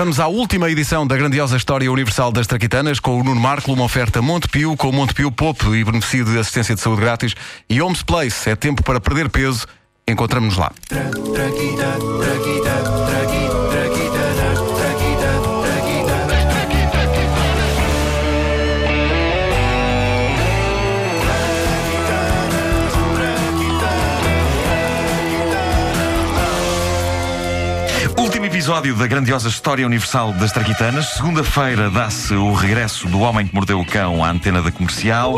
Vamos à última edição da grandiosa História Universal das Traquitanas com o Nuno Marco, uma oferta Montepio com Montepio Pop e beneficio de assistência de saúde grátis e Homes Place. É tempo para perder peso. Encontramos-nos lá. Último episódio da grandiosa História Universal das Traquitanas. Segunda-feira dá-se o regresso do Homem que Mordeu o Cão à antena da comercial.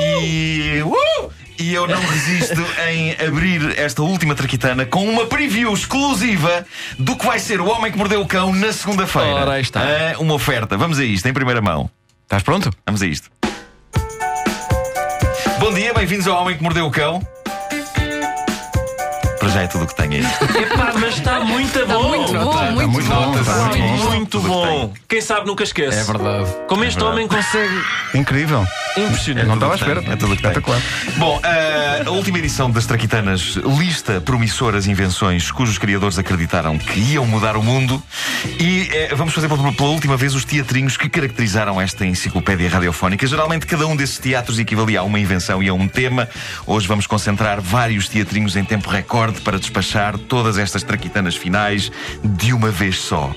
E. Uh! E eu não resisto em abrir esta última traquitana com uma preview exclusiva do que vai ser o Homem que Mordeu o Cão na segunda-feira. Ora, aí está. Ah, uma oferta. Vamos a isto, em primeira mão. Estás pronto? Vamos a isto. Bom dia, bem-vindos ao Homem que Mordeu o Cão. Para já é tudo o que tenho aí. Epá, mas está muito bom. muito bom, Está muito muito bom. está muito bom. Muito bom. Quem sabe nunca esquece. É verdade. Como este verdade. homem consegue. Incrível. Impressionante. Não estava à espera. é tudo o que tem. Espetacular. Bom, eh, a última edição das Traquitanas lista promissoras invenções cujos criadores acreditaram que iam mudar o mundo. E eh, vamos fazer pela, pela última vez os teatrinhos que caracterizaram esta enciclopédia radiofónica. Geralmente, cada um desses teatros equivalia a uma invenção e a um tema. Hoje vamos concentrar vários teatrinhos em tempo recorde para despachar todas estas traquitanas finais de uma vez só.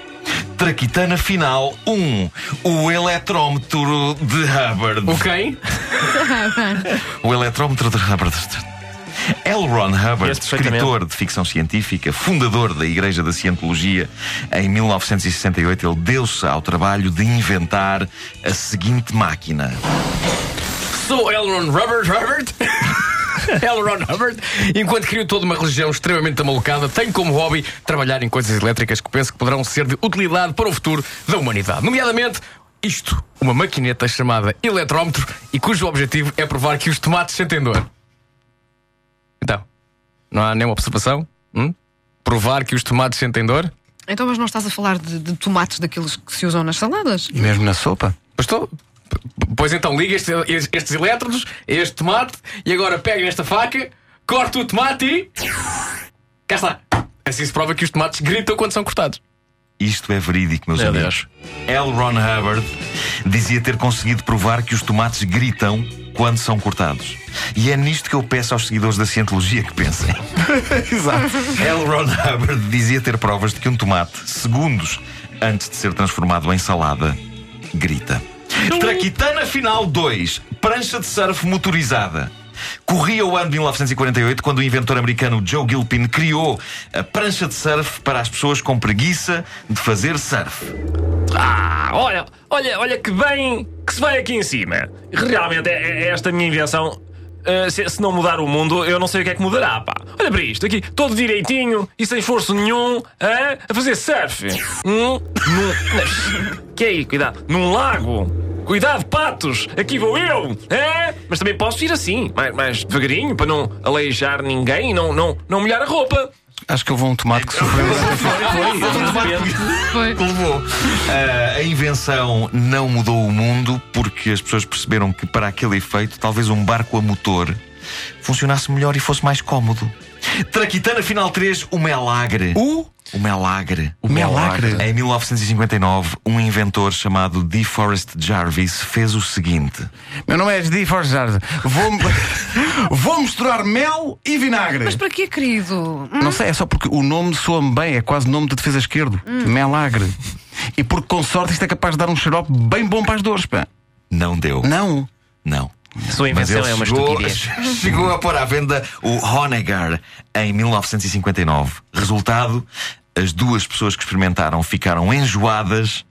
Traquitana final 1. O eletrómetro de Hubbard. O quem? O eletrómetro de Hubbard. L. Ron Hubbard, escritor de ficção científica, fundador da Igreja da Cientologia, em 1968 ele deu-se ao trabalho de inventar a seguinte máquina. Sou Elron Robert Robert. Elron Hubbard, enquanto crio toda uma religião extremamente amalucada, tenho como hobby trabalhar em coisas elétricas que penso que poderão ser de utilidade para o futuro da humanidade. Nomeadamente, isto, uma maquineta chamada eletrómetro e cujo objetivo é provar que os tomates sentem dor. Não há nenhuma observação? Hum? Provar que os tomates sentem dor? Então, mas não estás a falar de, de tomates daqueles que se usam nas saladas? E mesmo na sopa? Pois estou. Pois então, liga este- estes, estes elétrodos, a este tomate, e agora pega nesta faca, corta o tomate e. Cá está. Assim se prova que os tomates gritam quando são cortados. Isto é verídico, meus Meu amigos. L. Ron Hubbard dizia ter conseguido provar que os tomates gritam quando são cortados. E é nisto que eu peço aos seguidores da Cientologia que pensem. Exato. L. Ron Hubbard dizia ter provas de que um tomate, segundos antes de ser transformado em salada, grita. Traquitana Final 2, prancha de surf motorizada. Corria o ano de 1948 quando o inventor americano Joe Gilpin criou a prancha de surf para as pessoas com preguiça de fazer surf. Ah, olha, olha, olha que bem que se vai aqui em cima. Realmente, é, é esta minha invenção. ah, se, se não mudar o mundo, eu não sei o que é que mudará, pá. Olha para isto, aqui, todo direitinho e sem esforço nenhum, hã? a fazer surf. Hum? Num, que aí, cuidado, num lago. Cuidado, patos! Aqui vou eu! É? Mas também posso ir assim, mais, mais devagarinho, para não aleijar ninguém e não, não, não molhar a roupa. Acho que houve um tomate que sofreu. Foi. que levou. Ah, a invenção não mudou o mundo porque as pessoas perceberam que para aquele efeito talvez um barco a motor funcionasse melhor e fosse mais cómodo. Traquitana Final 3, o Melagre. O? O Melagre. O Melagre. Em 1959, um inventor chamado DeForest Jarvis fez o seguinte. Meu nome é Di Forjar. Vou, vou misturar mel e vinagre. Mas para quê, querido? Hum? Não sei, é só porque o nome soa-me bem, é quase nome de defesa esquerdo. Melagre. E porque com sorte isto é capaz de dar um xarope bem bom para as dores, pá. Não deu. Não. Não. Sua invenção é uma chegou, estupidez. chegou a pôr à venda o Honegger em 1959. Resultado: as duas pessoas que experimentaram ficaram enjoadas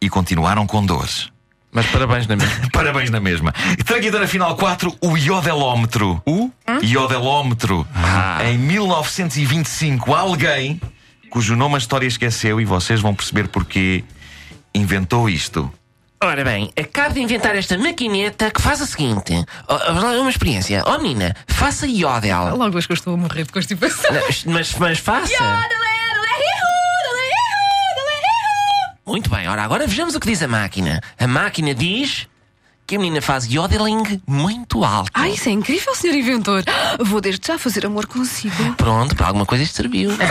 e continuaram com dores. Mas parabéns na mesma. Parabéns na mesma. Traquitana Final 4, o iodelómetro. O? Iodelómetro. Em 1925, alguém, cujo nome a história esqueceu, e vocês vão perceber porquê, inventou isto. Ora bem, acabo de inventar esta maquineta que faz o seguinte: Oh, oh, uma experiência. Oh, menina, faça iodel. Logo acho que eu estou a morrer de constipação. Mas, mas, mas faça. Muito bem, ora, agora vejamos o que diz a máquina. A máquina diz que a menina faz yodeling muito alto. Ai, isso é incrível, senhor inventor. Vou desde já fazer amor consigo. Pronto, para alguma coisa isto serviu.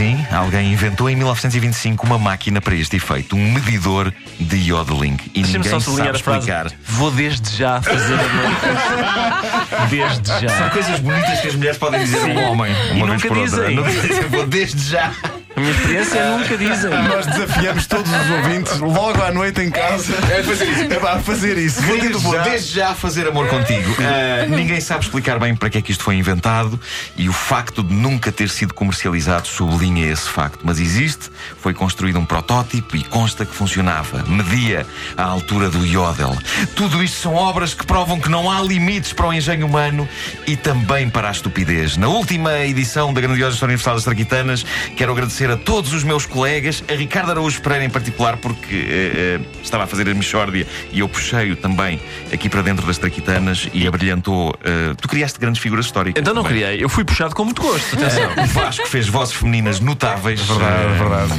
Sim, alguém inventou em 1925 uma máquina para este efeito, um medidor de yodeling. E Deixa-me ninguém só sabe a explicar. Vou desde já fazer amor. desde São já. coisas bonitas que as mulheres podem dizer a um homem. Uma E vez por outra. dizem. Dizem, Vou desde já. A minha experiência nunca dizem. Nós desafiamos todos os ouvintes logo à noite em casa É fazer isso. é pá, fazer isso. Vou Querido, vou desde já fazer amor contigo. Ah, ninguém sabe explicar bem para que é que isto foi inventado e o facto de nunca ter sido comercializado sublinha esse facto. Mas existe, foi construído um protótipo e consta que funcionava. Media a altura do Yodel. Tudo isto são obras que provam que não há limites para o engenho humano e também para a estupidez. Na última edição da grandiosa História Universal das Traquitanas, quero agradecer a todos os meus colegas, a Ricardo Araújo Pereira em particular, porque eh, eh, estava a fazer a Michórdia e eu puxei-o também aqui para dentro das Traquitanas e abrilhantou. eh, tu criaste grandes figuras históricas. Então não também. criei, eu fui puxado com muito gosto. Atenção. O Vasco fez vozes femininas notáveis. verdade, é verdade.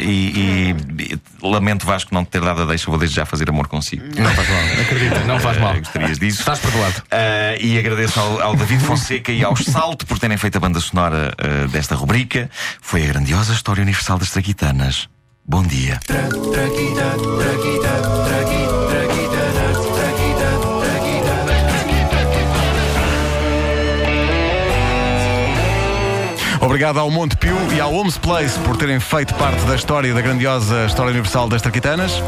E, e- e lamento, Vasco, não te ter dado a deixa. Vou desde já fazer amor consigo. Não faz mal, acredita, não faz mal. Gostarias disso? Estás perdoado. E agradeço ao, ao David Fonseca e ao Salto por terem feito a banda sonora desta rubrica. Foi a grandiosa história universal das Traquitanas. Bom dia. Obrigado ao Monte Pio e ao Homes Place por terem feito parte da história da grandiosa história universal das Traquitanas.